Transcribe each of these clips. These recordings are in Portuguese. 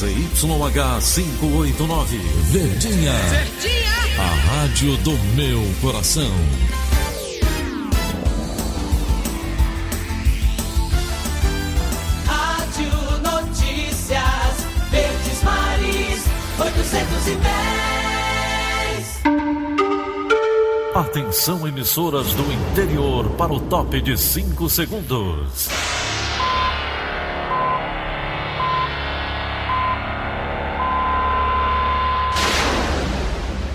ZYH 589, Verdinha. Verdinha. A rádio do meu coração. Rádio Notícias Verdes Mares 810. Atenção, emissoras do interior, para o top de 5 segundos.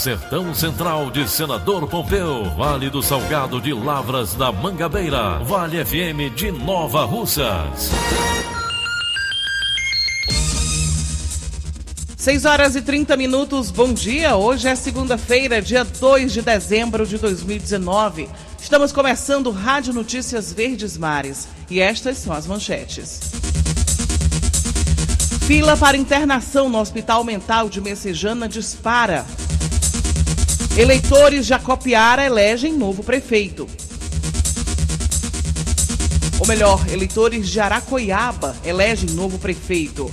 Sertão Central de Senador Pompeu, Vale do Salgado de Lavras da Mangabeira, Vale FM de Nova Russas. 6 horas e 30 minutos, bom dia. Hoje é segunda-feira, dia 2 de dezembro de 2019. Estamos começando Rádio Notícias Verdes Mares e estas são as manchetes. Fila para internação no Hospital Mental de Messejana dispara. Eleitores de Acopiara elegem novo prefeito. Ou melhor, eleitores de Aracoiaba elegem novo prefeito.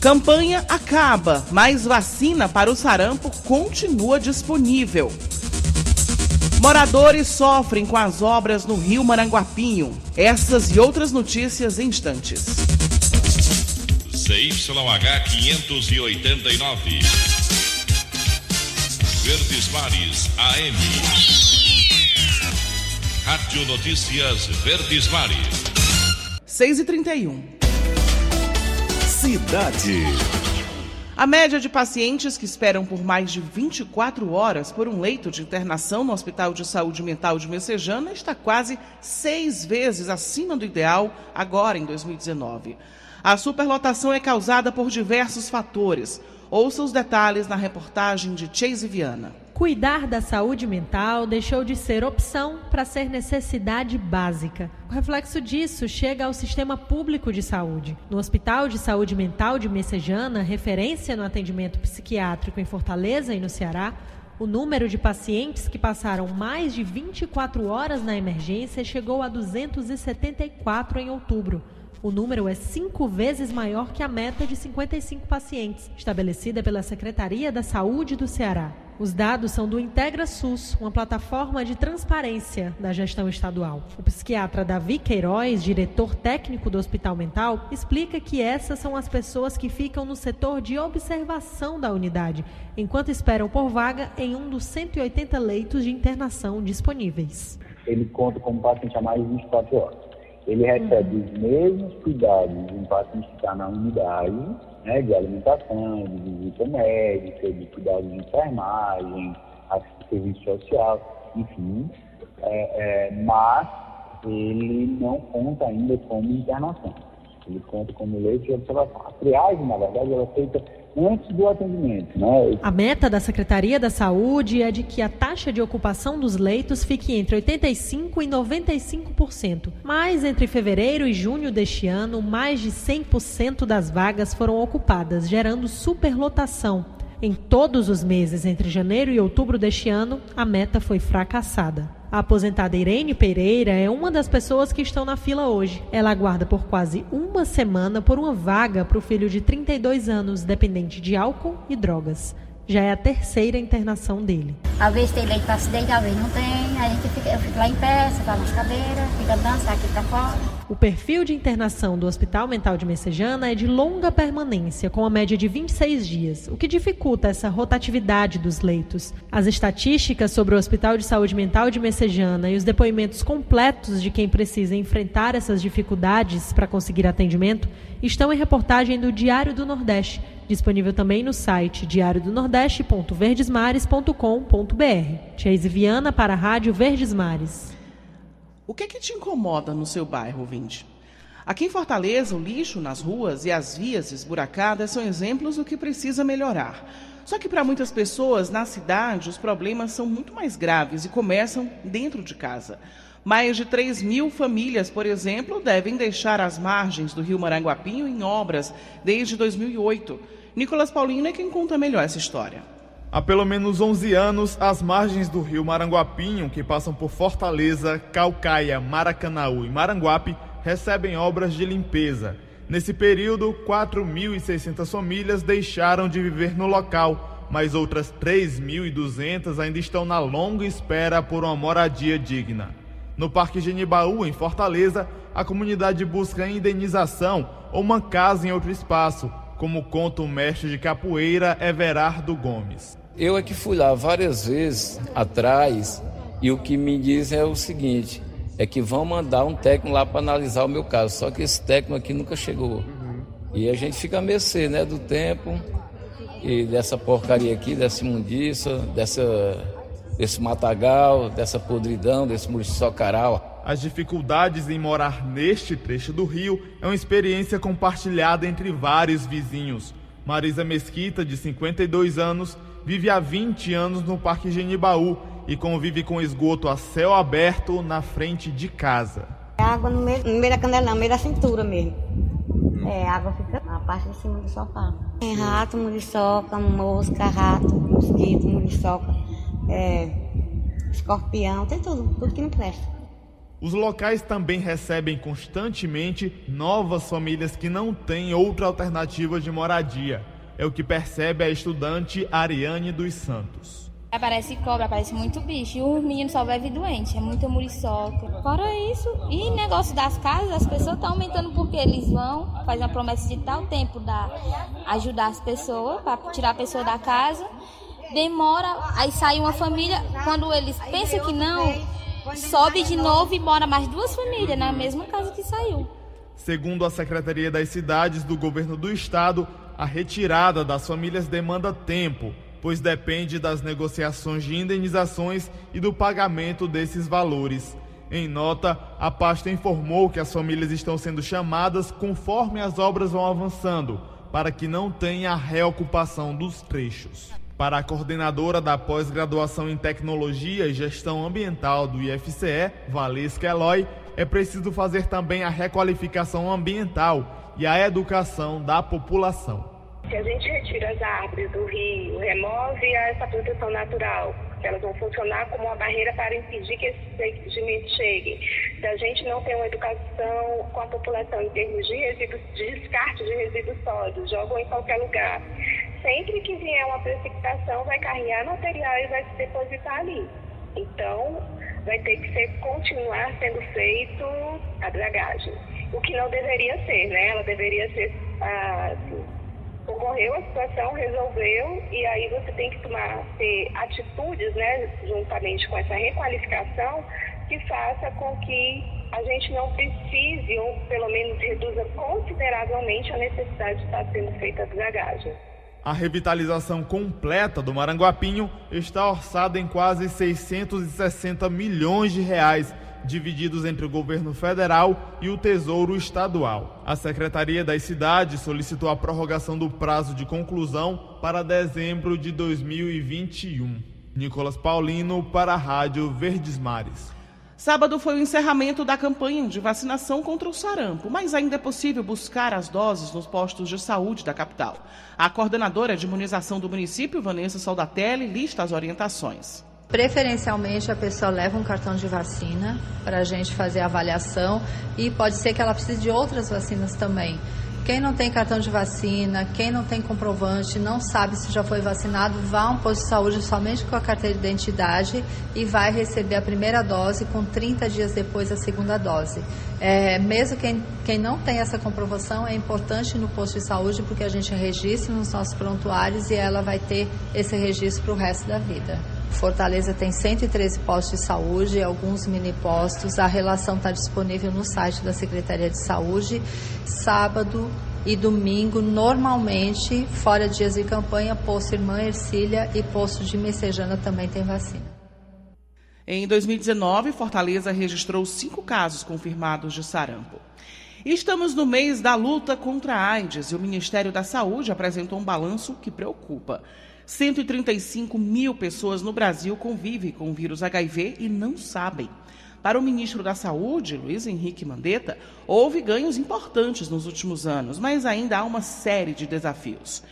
Campanha acaba, mas vacina para o sarampo continua disponível. Moradores sofrem com as obras no Rio Maranguapinho. Essas e outras notícias em instantes. ZYH 589. Verdes Mares AM. Rádio Notícias Verdes Mares. 6 e 31 Cidade. A média de pacientes que esperam por mais de 24 horas por um leito de internação no Hospital de Saúde Mental de Messejana está quase seis vezes acima do ideal agora em 2019. A superlotação é causada por diversos fatores. Ouça os detalhes na reportagem de Chase Viana. Cuidar da saúde mental deixou de ser opção para ser necessidade básica. O reflexo disso chega ao sistema público de saúde. No Hospital de Saúde Mental de Messejana, referência no atendimento psiquiátrico em Fortaleza e no Ceará, o número de pacientes que passaram mais de 24 horas na emergência chegou a 274 em outubro. O número é cinco vezes maior que a meta de 55 pacientes, estabelecida pela Secretaria da Saúde do Ceará. Os dados são do Integra SUS, uma plataforma de transparência da gestão estadual. O psiquiatra Davi Queiroz, diretor técnico do Hospital Mental, explica que essas são as pessoas que ficam no setor de observação da unidade, enquanto esperam por vaga em um dos 180 leitos de internação disponíveis. Ele conta como paciente há mais de 24 horas ele recebe os mesmos cuidados de um paciente que está na unidade, né, de alimentação, de visita médica, de cuidados de enfermagem, serviço social, enfim, é, é, mas ele não conta ainda como internação. Ele conta como leite de observação. A triagem, na verdade, ela é feita antes do atendimento. Né? A meta da Secretaria da Saúde é de que a taxa de ocupação dos leitos fique entre 85% e 95%. Mas entre fevereiro e junho deste ano, mais de 100% das vagas foram ocupadas, gerando superlotação. Em todos os meses entre janeiro e outubro deste ano, a meta foi fracassada. A aposentada Irene Pereira é uma das pessoas que estão na fila hoje. Ela aguarda por quase uma semana por uma vaga para o filho de 32 anos, dependente de álcool e drogas. Já é a terceira internação dele. Às vezes tem leite para acidente, às vezes não tem. A gente fica, eu fico lá em pé, tá nas cadeiras, fica dançando aqui para fora. O perfil de internação do Hospital Mental de Messejana é de longa permanência, com a média de 26 dias, o que dificulta essa rotatividade dos leitos. As estatísticas sobre o Hospital de Saúde Mental de Messejana e os depoimentos completos de quem precisa enfrentar essas dificuldades para conseguir atendimento estão em reportagem do Diário do Nordeste, disponível também no site diariodonordeste.verdesmares.com.br. Chase Viana para a Rádio Verdes Mares. O que é que te incomoda no seu bairro, Vinde? Aqui em Fortaleza, o lixo nas ruas e as vias esburacadas são exemplos do que precisa melhorar. Só que para muitas pessoas na cidade, os problemas são muito mais graves e começam dentro de casa. Mais de 3 mil famílias, por exemplo, devem deixar as margens do rio Maranguapinho em obras desde 2008. Nicolas Paulino é quem conta melhor essa história. Há pelo menos 11 anos, as margens do rio Maranguapinho, que passam por Fortaleza, Calcaia, Maracanaú e Maranguape, recebem obras de limpeza. Nesse período, 4.600 famílias deixaram de viver no local, mas outras 3.200 ainda estão na longa espera por uma moradia digna. No Parque Genibaú, em Fortaleza, a comunidade busca indenização ou uma casa em outro espaço, como conta o mestre de capoeira Everardo Gomes. Eu é que fui lá várias vezes atrás e o que me dizem é o seguinte: é que vão mandar um técnico lá para analisar o meu caso. Só que esse técnico aqui nunca chegou. E a gente fica a mercê, né, do tempo e dessa porcaria aqui, dessa imundiça, dessa, desse matagal, dessa podridão, desse muriçocaral. As dificuldades em morar neste trecho do rio é uma experiência compartilhada entre vários vizinhos. Marisa Mesquita, de 52 anos, vive há 20 anos no Parque Genibaú e convive com esgoto a céu aberto na frente de casa. É água no meio, no meio da canela, no meio da cintura mesmo. É, a água fica na parte de cima do sofá. Tem rato, muriçoca, mosca, rato, mosquito, muriçoca, é, escorpião, tem tudo, tudo que não presta. Os locais também recebem constantemente novas famílias que não têm outra alternativa de moradia. É o que percebe a estudante Ariane dos Santos. Aparece cobra, aparece muito bicho. E o menino só vive doente, é muita muriçoca. Fora isso, e negócio das casas, as pessoas estão aumentando porque eles vão, fazem uma promessa de tal tempo da ajudar as pessoas, para tirar a pessoa da casa. Demora, aí sai uma família, quando eles pensam que não, sobe de novo e mora mais duas famílias na mesma casa que saiu. Segundo a Secretaria das Cidades do Governo do Estado, a retirada das famílias demanda tempo, pois depende das negociações de indenizações e do pagamento desses valores. Em nota, a pasta informou que as famílias estão sendo chamadas conforme as obras vão avançando, para que não tenha a reocupação dos trechos. Para a coordenadora da pós-graduação em Tecnologia e Gestão Ambiental do IFCE, Valesca Eloy, é preciso fazer também a requalificação ambiental e a educação da população. Se a gente retira as árvores do rio, remove essa proteção natural, elas vão funcionar como uma barreira para impedir que esses sedimentos cheguem. Se a gente não tem uma educação com a população em termos de, resíduos, de descarte de resíduos sólidos, jogam em qualquer lugar. Sempre que vier uma precipitação, vai carregar material e vai se depositar ali. Então, vai ter que ser, continuar sendo feito a dragagem. O que não deveria ser, né? Ela deveria ser ah, ocorreu a situação, resolveu, e aí você tem que tomar ter atitudes, né, juntamente com essa requalificação, que faça com que a gente não precise, ou pelo menos reduza consideravelmente a necessidade de estar sendo feita a dragagem. A revitalização completa do Maranguapinho está orçada em quase 660 milhões de reais divididos entre o governo federal e o Tesouro Estadual. A Secretaria das Cidades solicitou a prorrogação do prazo de conclusão para dezembro de 2021. Nicolas Paulino para a Rádio Verdes Mares. Sábado foi o encerramento da campanha de vacinação contra o sarampo, mas ainda é possível buscar as doses nos postos de saúde da capital. A coordenadora de imunização do município, Vanessa Soldatelli, lista as orientações. Preferencialmente a pessoa leva um cartão de vacina para a gente fazer a avaliação e pode ser que ela precise de outras vacinas também. Quem não tem cartão de vacina, quem não tem comprovante, não sabe se já foi vacinado, vá a um posto de saúde somente com a carteira de identidade e vai receber a primeira dose com 30 dias depois a segunda dose. É, mesmo quem, quem não tem essa comprovação, é importante no posto de saúde porque a gente registra nos nossos prontuários e ela vai ter esse registro para o resto da vida. Fortaleza tem 113 postos de saúde, alguns mini postos. A relação está disponível no site da Secretaria de Saúde. Sábado e domingo, normalmente, fora dias de campanha, posto Irmã Ercília e posto de Messejana também tem vacina. Em 2019, Fortaleza registrou cinco casos confirmados de sarampo. Estamos no mês da luta contra a AIDS e o Ministério da Saúde apresentou um balanço que preocupa. 135 mil pessoas no Brasil convivem com o vírus HIV e não sabem. Para o ministro da Saúde, Luiz Henrique Mandetta, houve ganhos importantes nos últimos anos, mas ainda há uma série de desafios.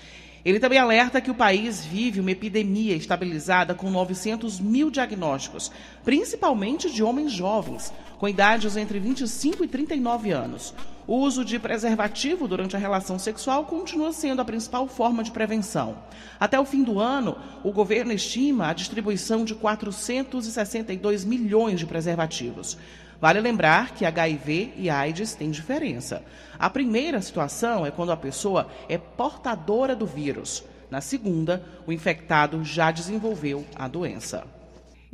Ele também alerta que o país vive uma epidemia estabilizada com 900 mil diagnósticos, principalmente de homens jovens, com idades entre 25 e 39 anos. O uso de preservativo durante a relação sexual continua sendo a principal forma de prevenção. Até o fim do ano, o governo estima a distribuição de 462 milhões de preservativos. Vale lembrar que HIV e AIDS têm diferença. A primeira situação é quando a pessoa é portadora do vírus. Na segunda, o infectado já desenvolveu a doença.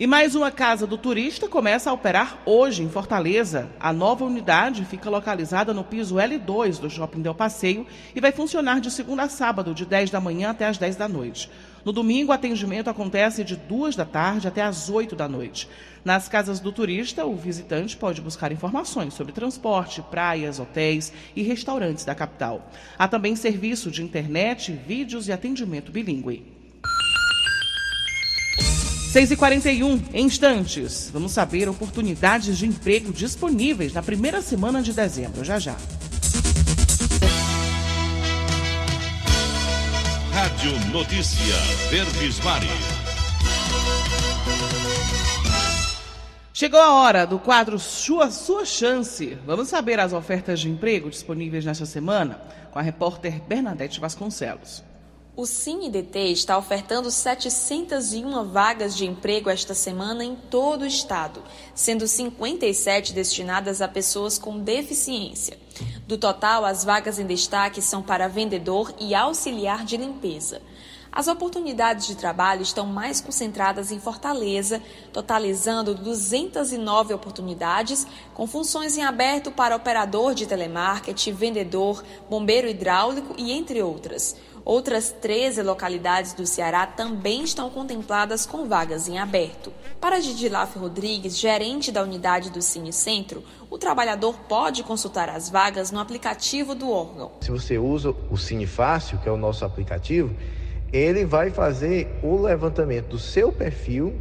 E mais uma casa do turista começa a operar hoje em Fortaleza. A nova unidade fica localizada no piso L2 do Shopping Del Passeio e vai funcionar de segunda a sábado, de 10 da manhã até as 10 da noite. No domingo, o atendimento acontece de 2 da tarde até as 8 da noite. Nas casas do turista, o visitante pode buscar informações sobre transporte, praias, hotéis e restaurantes da capital. Há também serviço de internet, vídeos e atendimento bilíngue. 6h41, em instantes, vamos saber oportunidades de emprego disponíveis na primeira semana de dezembro. Já já. Rádio Notícia Verdes Mares. Chegou a hora do quadro Sua, Sua Chance. Vamos saber as ofertas de emprego disponíveis nesta semana com a repórter Bernadette Vasconcelos. O CineDT está ofertando 701 vagas de emprego esta semana em todo o estado, sendo 57 destinadas a pessoas com deficiência. Do total, as vagas em destaque são para vendedor e auxiliar de limpeza. As oportunidades de trabalho estão mais concentradas em Fortaleza, totalizando 209 oportunidades, com funções em aberto para operador de telemarketing, vendedor, bombeiro hidráulico e entre outras. Outras 13 localidades do Ceará também estão contempladas com vagas em aberto. Para Didilaf Rodrigues, gerente da unidade do Cine Centro, o trabalhador pode consultar as vagas no aplicativo do órgão. Se você usa o Cine Fácil, que é o nosso aplicativo, ele vai fazer o levantamento do seu perfil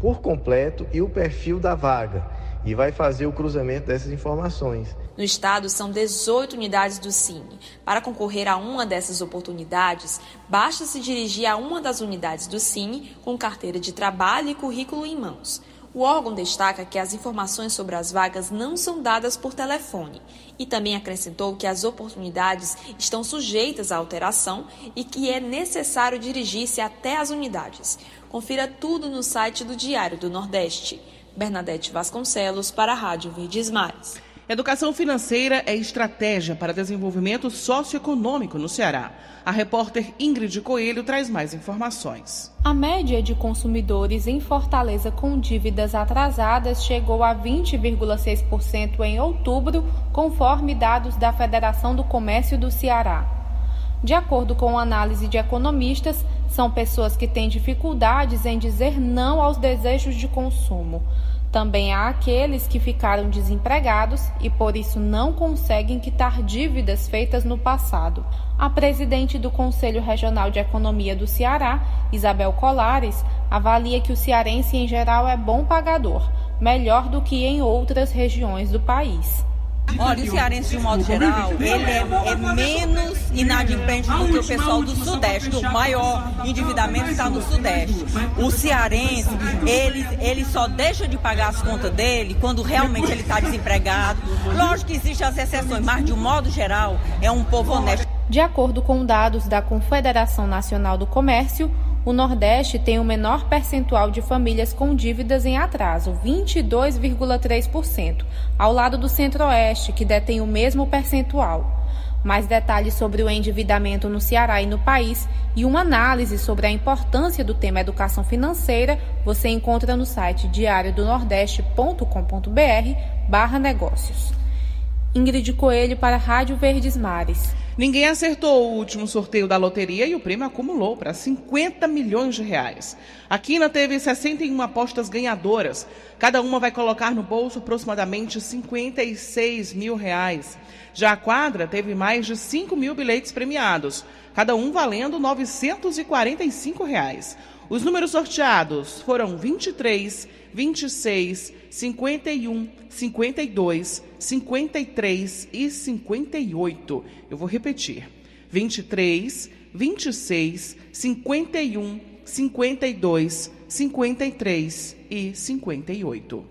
por completo e o perfil da vaga e vai fazer o cruzamento dessas informações. No estado, são 18 unidades do Cine. Para concorrer a uma dessas oportunidades, basta se dirigir a uma das unidades do Cine com carteira de trabalho e currículo em mãos. O órgão destaca que as informações sobre as vagas não são dadas por telefone e também acrescentou que as oportunidades estão sujeitas à alteração e que é necessário dirigir-se até as unidades. Confira tudo no site do Diário do Nordeste. Bernadette Vasconcelos para a Rádio Verdes Mares. Educação financeira é estratégia para desenvolvimento socioeconômico no Ceará. A repórter Ingrid Coelho traz mais informações. A média de consumidores em Fortaleza com dívidas atrasadas chegou a 20,6% em outubro, conforme dados da Federação do Comércio do Ceará. De acordo com análise de economistas, são pessoas que têm dificuldades em dizer não aos desejos de consumo. Também há aqueles que ficaram desempregados e por isso não conseguem quitar dívidas feitas no passado. A presidente do Conselho Regional de Economia do Ceará, Isabel Colares, avalia que o cearense em geral é bom pagador, melhor do que em outras regiões do país. Olha, o cearense, de um modo geral, ele é, é, menos inadimplente do que o pessoal do Sudeste. O maior endividamento está no Sudeste. O cearense, ele, ele só deixa de pagar as contas dele quando realmente ele está desempregado. Lógico que existem as exceções, mas de um modo geral, é um povo honesto. De acordo com dados da Confederação Nacional do Comércio, o Nordeste tem o menor percentual de famílias com dívidas em atraso, 22,3%, ao lado do Centro-Oeste, que detém o mesmo percentual. Mais detalhes sobre o endividamento no Ceará e no país e uma análise sobre a importância do tema educação financeira você encontra no site diariodonordeste.com.br barra negócios. Ingrid Coelho para a Rádio Verdes Mares. Ninguém acertou o último sorteio da loteria e o prêmio acumulou para 50 milhões de reais. A Quina teve 61 apostas ganhadoras. Cada uma vai colocar no bolso aproximadamente 56 mil reais. Já a quadra teve mais de 5 mil bilhetes premiados, cada um valendo 945 reais. Os números sorteados foram 23, 26, 51, 52, 53 e 58. Eu vou repetir: 23, 26, 51, 52, 53 e 58.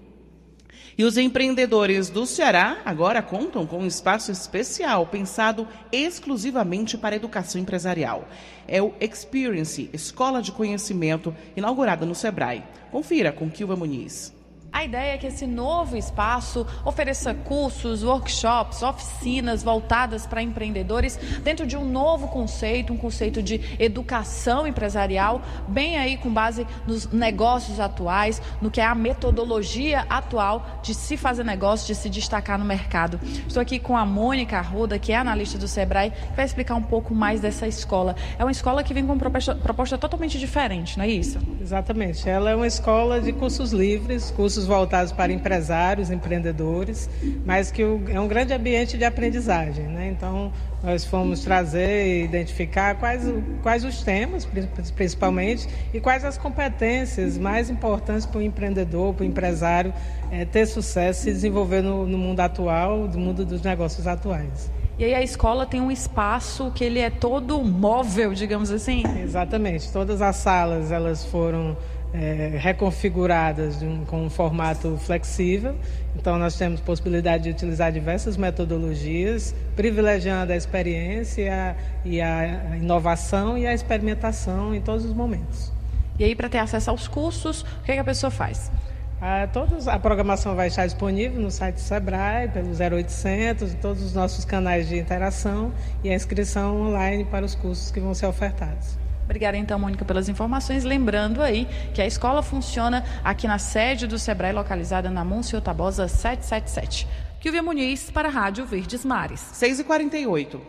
E os empreendedores do Ceará agora contam com um espaço especial pensado exclusivamente para a educação empresarial. É o Experience, Escola de Conhecimento, inaugurada no Sebrae. Confira com Kilva Muniz. A ideia é que esse novo espaço ofereça cursos, workshops, oficinas voltadas para empreendedores dentro de um novo conceito, um conceito de educação empresarial, bem aí com base nos negócios atuais, no que é a metodologia atual de se fazer negócio, de se destacar no mercado. Estou aqui com a Mônica Arruda, que é analista do Sebrae, que vai explicar um pouco mais dessa escola. É uma escola que vem com proposta, proposta totalmente diferente, não é isso? Exatamente. Ela é uma escola de cursos livres, cursos cursos voltados para empresários, empreendedores, mas que é um grande ambiente de aprendizagem. Né? Então, nós fomos trazer e identificar quais, quais os temas, principalmente, e quais as competências mais importantes para o empreendedor, para o empresário é, ter sucesso e se desenvolver no, no mundo atual, no mundo dos negócios atuais. E aí a escola tem um espaço que ele é todo móvel, digamos assim? Exatamente. Todas as salas elas foram é, reconfiguradas um, com um formato flexível. Então, nós temos possibilidade de utilizar diversas metodologias, privilegiando a experiência e a inovação e a experimentação em todos os momentos. E aí, para ter acesso aos cursos, o que, é que a pessoa faz? A, todos, a programação vai estar disponível no site do Sebrae, pelo 0800, todos os nossos canais de interação e a inscrição online para os cursos que vão ser ofertados. Obrigada então, Mônica, pelas informações. Lembrando aí que a escola funciona aqui na sede do Sebrae, localizada na Monsenhor Tabosa 777. Kilvia Muniz para a Rádio Verdes Mares. 6h48.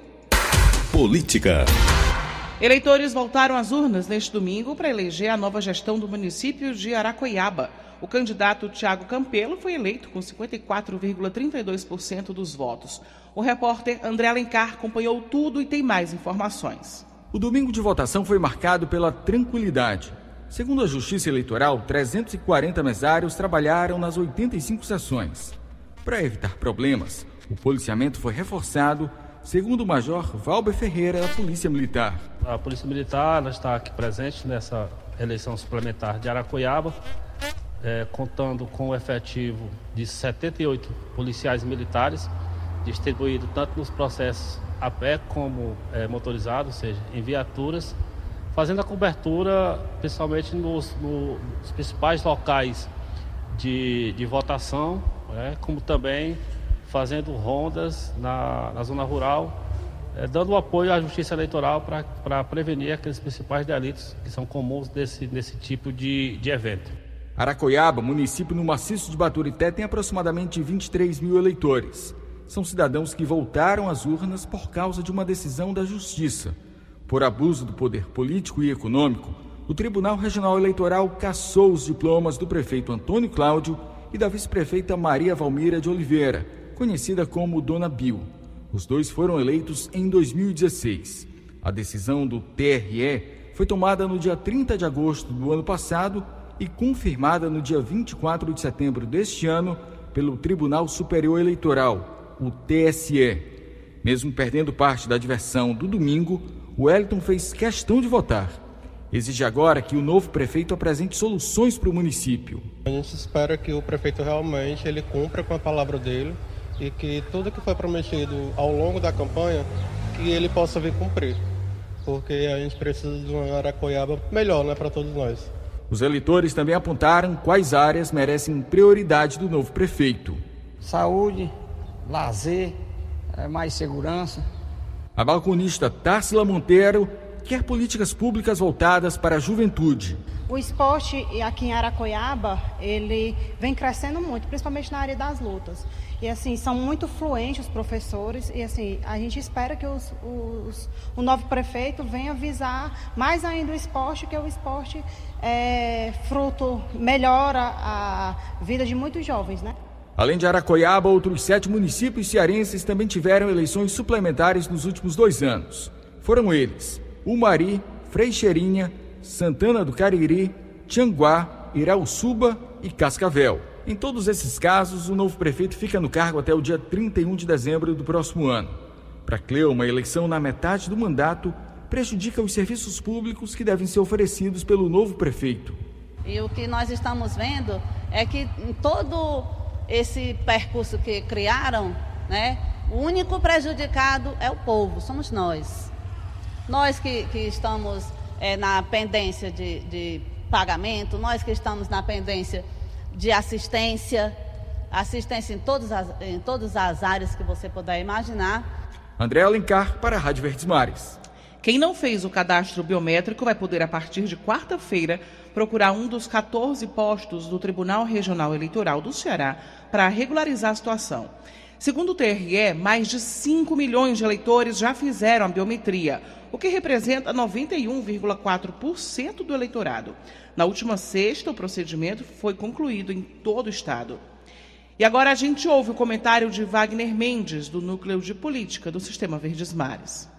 Política. Eleitores voltaram às urnas neste domingo para eleger a nova gestão do município de Aracoiaba. O candidato Tiago Campelo foi eleito com 54,32% dos votos. O repórter André Alencar acompanhou tudo e tem mais informações. O domingo de votação foi marcado pela tranquilidade. Segundo a Justiça Eleitoral, 340 mesários trabalharam nas 85 sessões. Para evitar problemas, o policiamento foi reforçado, segundo o Major Valber Ferreira, da Polícia Militar. A Polícia Militar está aqui presente nessa eleição suplementar de Aracoiaba, é, contando com o efetivo de 78 policiais militares, distribuído tanto nos processos a pé como é, motorizado, ou seja, em viaturas, fazendo a cobertura principalmente nos, nos principais locais de, de votação, né, como também fazendo rondas na, na zona rural, é, dando apoio à justiça eleitoral para prevenir aqueles principais delitos que são comuns desse, nesse tipo de, de evento. Aracoiaba, município no maciço de Baturité, tem aproximadamente 23 mil eleitores são cidadãos que voltaram às urnas por causa de uma decisão da Justiça. Por abuso do poder político e econômico, o Tribunal Regional Eleitoral cassou os diplomas do prefeito Antônio Cláudio e da vice-prefeita Maria Valmira de Oliveira, conhecida como Dona Bill. Os dois foram eleitos em 2016. A decisão do TRE foi tomada no dia 30 de agosto do ano passado e confirmada no dia 24 de setembro deste ano pelo Tribunal Superior Eleitoral, o TSE. Mesmo perdendo parte da diversão do domingo, o Wellington fez questão de votar. Exige agora que o novo prefeito apresente soluções para o município. A gente espera que o prefeito realmente ele cumpra com a palavra dele e que tudo que foi prometido ao longo da campanha, que ele possa vir cumprir. Porque a gente precisa de uma Aracoiaba melhor né, para todos nós. Os eleitores também apontaram quais áreas merecem prioridade do novo prefeito. Saúde, lazer, é, mais segurança. A balconista Társila Monteiro quer políticas públicas voltadas para a juventude. O esporte aqui em Aracoiaba, ele vem crescendo muito, principalmente na área das lutas. E assim, são muito fluentes os professores e assim, a gente espera que os, os, o novo prefeito venha visar mais ainda o esporte, que o esporte é fruto, melhora a vida de muitos jovens, né? Além de Aracoiaba, outros sete municípios cearenses também tiveram eleições suplementares nos últimos dois anos. Foram eles: Umari, Freixeirinha, Santana do Cariri, Tianguá, Irauçuba e Cascavel. Em todos esses casos, o novo prefeito fica no cargo até o dia 31 de dezembro do próximo ano. Para Cleo, uma eleição na metade do mandato prejudica os serviços públicos que devem ser oferecidos pelo novo prefeito. E o que nós estamos vendo é que em todo esse percurso que criaram, né, o único prejudicado é o povo, somos nós. Nós que, que estamos é, na pendência de, de pagamento, nós que estamos na pendência de assistência, assistência em todas as, em todas as áreas que você puder imaginar. André Alencar para a Rádio Verdes Mares. Quem não fez o cadastro biométrico vai poder, a partir de quarta-feira, procurar um dos 14 postos do Tribunal Regional Eleitoral do Ceará para regularizar a situação. Segundo o TRE, mais de 5 milhões de eleitores já fizeram a biometria, o que representa 91,4% do eleitorado. Na última sexta, o procedimento foi concluído em todo o estado. E agora a gente ouve o comentário de Wagner Mendes, do Núcleo de Política do Sistema Verdes Mares.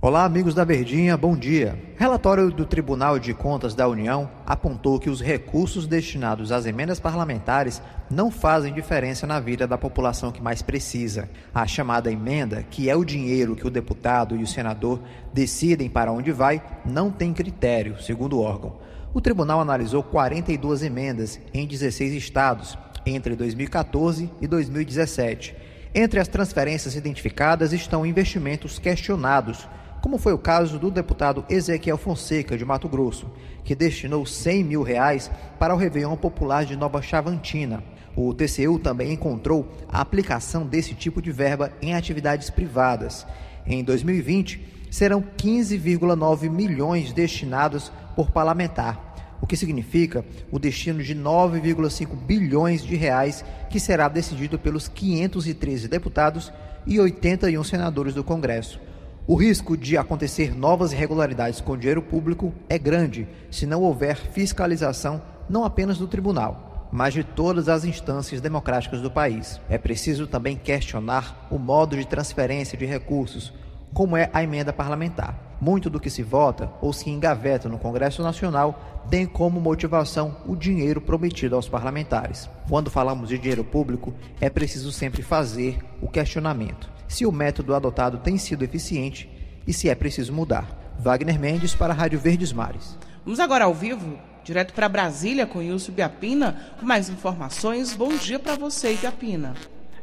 Olá, amigos da Verdinha, bom dia. Relatório do Tribunal de Contas da União apontou que os recursos destinados às emendas parlamentares não fazem diferença na vida da população que mais precisa. A chamada emenda, que é o dinheiro que o deputado e o senador decidem para onde vai, não tem critério, segundo o órgão. O tribunal analisou 42 emendas em 16 estados entre 2014 e 2017. Entre as transferências identificadas estão investimentos questionados como foi o caso do deputado Ezequiel Fonseca, de Mato Grosso, que destinou 100 mil reais para o Réveillon Popular de Nova Chavantina. O TCU também encontrou a aplicação desse tipo de verba em atividades privadas. Em 2020, serão 15,9 milhões destinados por parlamentar, o que significa o destino de 9,5 bilhões de reais que será decidido pelos 513 deputados e 81 senadores do Congresso. O risco de acontecer novas irregularidades com dinheiro público é grande se não houver fiscalização não apenas do tribunal, mas de todas as instâncias democráticas do país. É preciso também questionar o modo de transferência de recursos, como é a emenda parlamentar. Muito do que se vota ou se engaveta no Congresso Nacional tem como motivação o dinheiro prometido aos parlamentares. Quando falamos de dinheiro público, é preciso sempre fazer o questionamento se o método adotado tem sido eficiente e se é preciso mudar. Wagner Mendes para a Rádio Verdes Mares. Vamos agora ao vivo, direto para Brasília com Wilson Biapina, com mais informações. Bom dia para você, Biapina.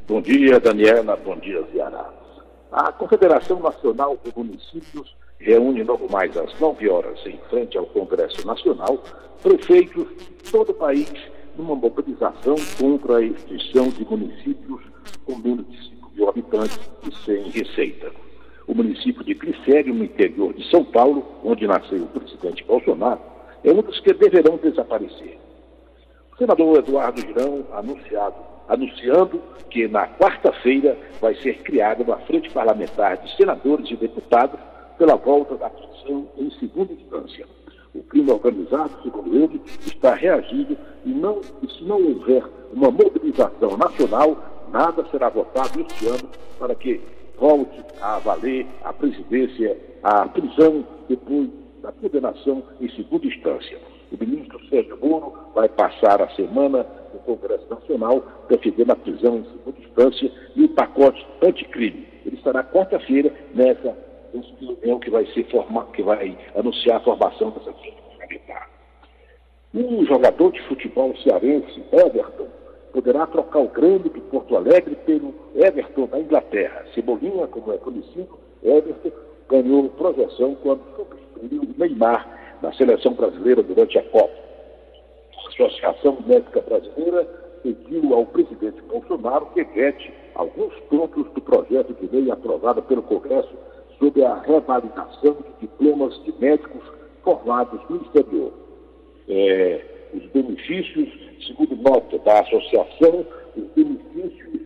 Bom dia, Daniela. Bom dia, Ceará. A Confederação Nacional de Municípios reúne logo mais às 9 horas, em frente ao Congresso Nacional, prefeitos de todo o país numa mobilização contra a extinção de municípios com menos de mil habitantes e sem receita. O município de Glicério, no interior de São Paulo, onde nasceu o presidente Bolsonaro, é um dos que deverão desaparecer. O senador Eduardo Girão anunciado, anunciando que na quarta-feira vai ser criada uma frente parlamentar de senadores e deputados pela volta da prisão em segunda instância. O crime organizado, segundo ele, está reagindo e, não, e se não houver uma mobilização nacional, nada será votado este ano para que volte a valer a presidência, a prisão depois da condenação em segunda instância. O ministro Sérgio Moro vai passar a semana no Congresso Nacional defendendo a prisão em segunda instância e o pacote anticrime. Ele estará quarta-feira nessa reunião que vai ser forma, que vai anunciar a formação dessa parlamentar. Um jogador de futebol cearense, Everton, poderá trocar o grande de Porto Alegre pelo Everton da Inglaterra. Cebolinha, como é conhecido, Everton ganhou projeção quando substituiu o Neymar na seleção brasileira durante a Copa. A Associação Médica Brasileira pediu ao presidente Bolsonaro que vete alguns pontos do projeto de lei aprovado pelo Congresso sobre a revalidação de diplomas de médicos formados no exterior. é, os benefícios, segundo nota da associação, os benefícios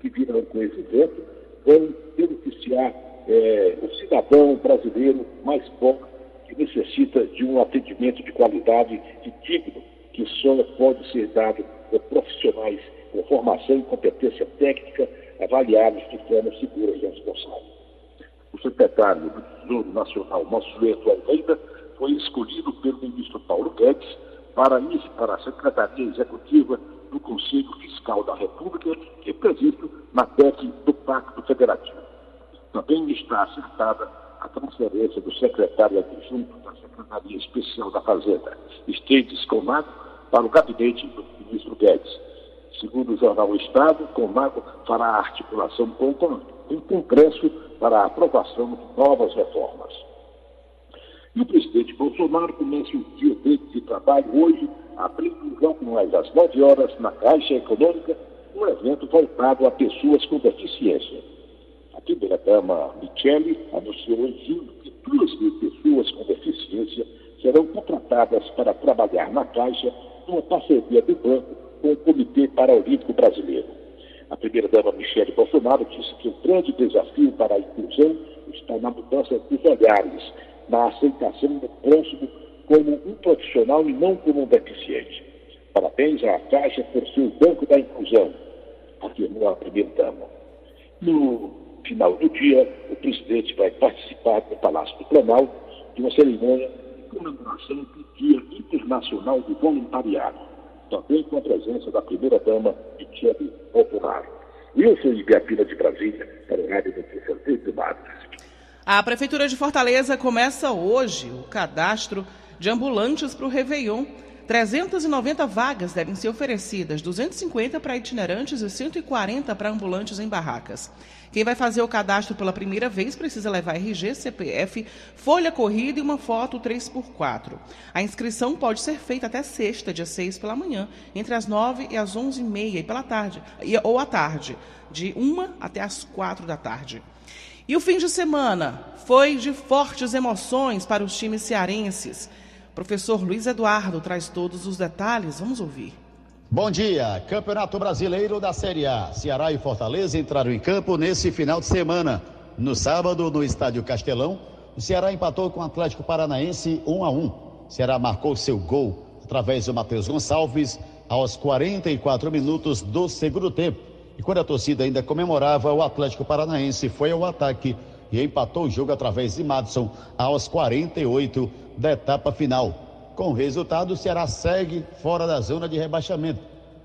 que virão com esse evento vão beneficiar é, o cidadão brasileiro mais pobre que necessita de um atendimento de qualidade e digno, que só pode ser dado por profissionais com formação e competência técnica avaliados de forma segura e responsável. O secretário do Tesouro Nacional, Mansueto Almeida, foi escolhido pelo ministro Paulo Guedes para ir para a Secretaria Executiva do Conselho Fiscal da República, que é previsto na PEC do Pacto Federativo. Também está acertada a transferência do secretário adjunto da Secretaria Especial da Fazenda, Esteves Comago, para o gabinete do ministro Guedes. Segundo o jornal o Estado, Comago fará articulação com o Congresso para a aprovação de novas reformas. E o presidente Bolsonaro começa o dia dele de trabalho hoje, abrindo logo mais às 9 horas na Caixa Econômica, um evento voltado a pessoas com deficiência. A primeira-dama Michele anunciou em junho que duas mil pessoas com deficiência serão contratadas para trabalhar na Caixa numa parceria do banco com o Comitê Paralímpico Brasileiro. A primeira-dama Michele Bolsonaro disse que o grande desafio para a inclusão está na mudança dos olhares na aceitação do próximo como um profissional e não como um deficiente. Parabéns à Caixa por seu Banco da Inclusão, afirmou a primeira-dama. No final do dia, o presidente vai participar no Palácio do Planalto de uma cerimônia de comemoração do Dia Internacional do Voluntariado, também com a presença da primeira-dama, Michele Bolsonaro. Wilson Ibiapina de Brasília, para o Rádio Notícias de Madres. A Prefeitura de Fortaleza começa hoje o cadastro de ambulantes para o Réveillon. 390 vagas devem ser oferecidas, 250 para itinerantes e 140 para ambulantes em barracas. Quem vai fazer o cadastro pela primeira vez precisa levar RG, CPF, folha corrida e uma foto 3x4. A inscrição pode ser feita até sexta, dia 6 pela manhã, entre as 9 e as 11h30 e pela tarde, ou à tarde, de 1 até as 4 da tarde. E o fim de semana foi de fortes emoções para os times cearenses. Professor Luiz Eduardo traz todos os detalhes. Vamos ouvir. Bom dia. Campeonato Brasileiro da Série A. Ceará e Fortaleza entraram em campo nesse final de semana. No sábado, no Estádio Castelão, o Ceará empatou com o Atlético Paranaense 1 a 1. O Ceará marcou seu gol através do Matheus Gonçalves aos 44 minutos do segundo tempo. E quando a torcida ainda comemorava, o Atlético Paranaense foi ao ataque e empatou o jogo através de Madison aos 48 da etapa final. Com o resultado, o Ceará segue fora da zona de rebaixamento,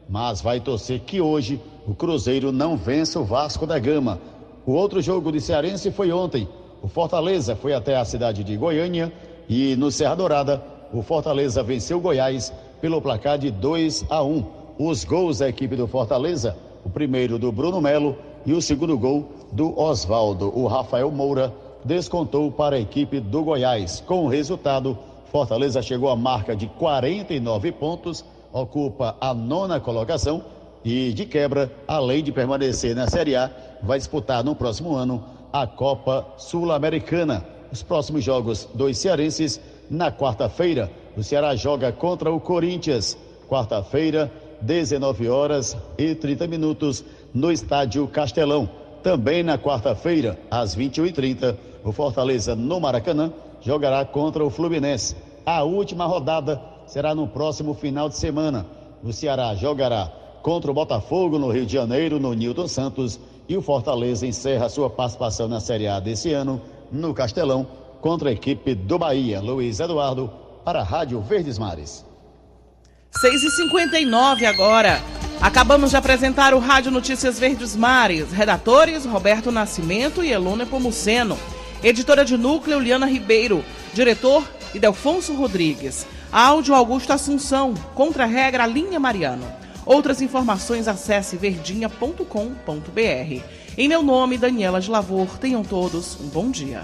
mas vai torcer que hoje o Cruzeiro não vença o Vasco da Gama. O outro jogo de Cearense foi ontem. O Fortaleza foi até a cidade de Goiânia e no Serra Dourada, o Fortaleza venceu Goiás pelo placar de 2 a 1. Os gols da equipe do Fortaleza o primeiro do Bruno Melo e o segundo gol do Oswaldo. O Rafael Moura descontou para a equipe do Goiás. Com o resultado, Fortaleza chegou à marca de 49 pontos, ocupa a nona colocação e, de quebra, além de permanecer na Série A, vai disputar no próximo ano a Copa Sul-Americana. Os próximos jogos dos cearenses na quarta-feira. O Ceará joga contra o Corinthians. Quarta-feira, 19 horas e 30 minutos, no Estádio Castelão. Também na quarta-feira, às 21h30, o Fortaleza, no Maracanã, jogará contra o Fluminense. A última rodada será no próximo final de semana. O Ceará jogará contra o Botafogo no Rio de Janeiro, no Nilton Santos, e o Fortaleza encerra sua participação na Série A desse ano no Castelão contra a equipe do Bahia. Luiz Eduardo para a Rádio Verdes Mares. 6h59 agora. Acabamos de apresentar o Rádio Notícias Verdes Mares. Redatores Roberto Nascimento e Elone Pomuceno. Editora de núcleo Liana Ribeiro. Diretor Idelfonso Rodrigues. Áudio Augusto Assunção. Contra-regra Linha Mariano. Outras informações acesse verdinha.com.br. Em meu nome, Daniela de Lavor. Tenham todos um bom dia.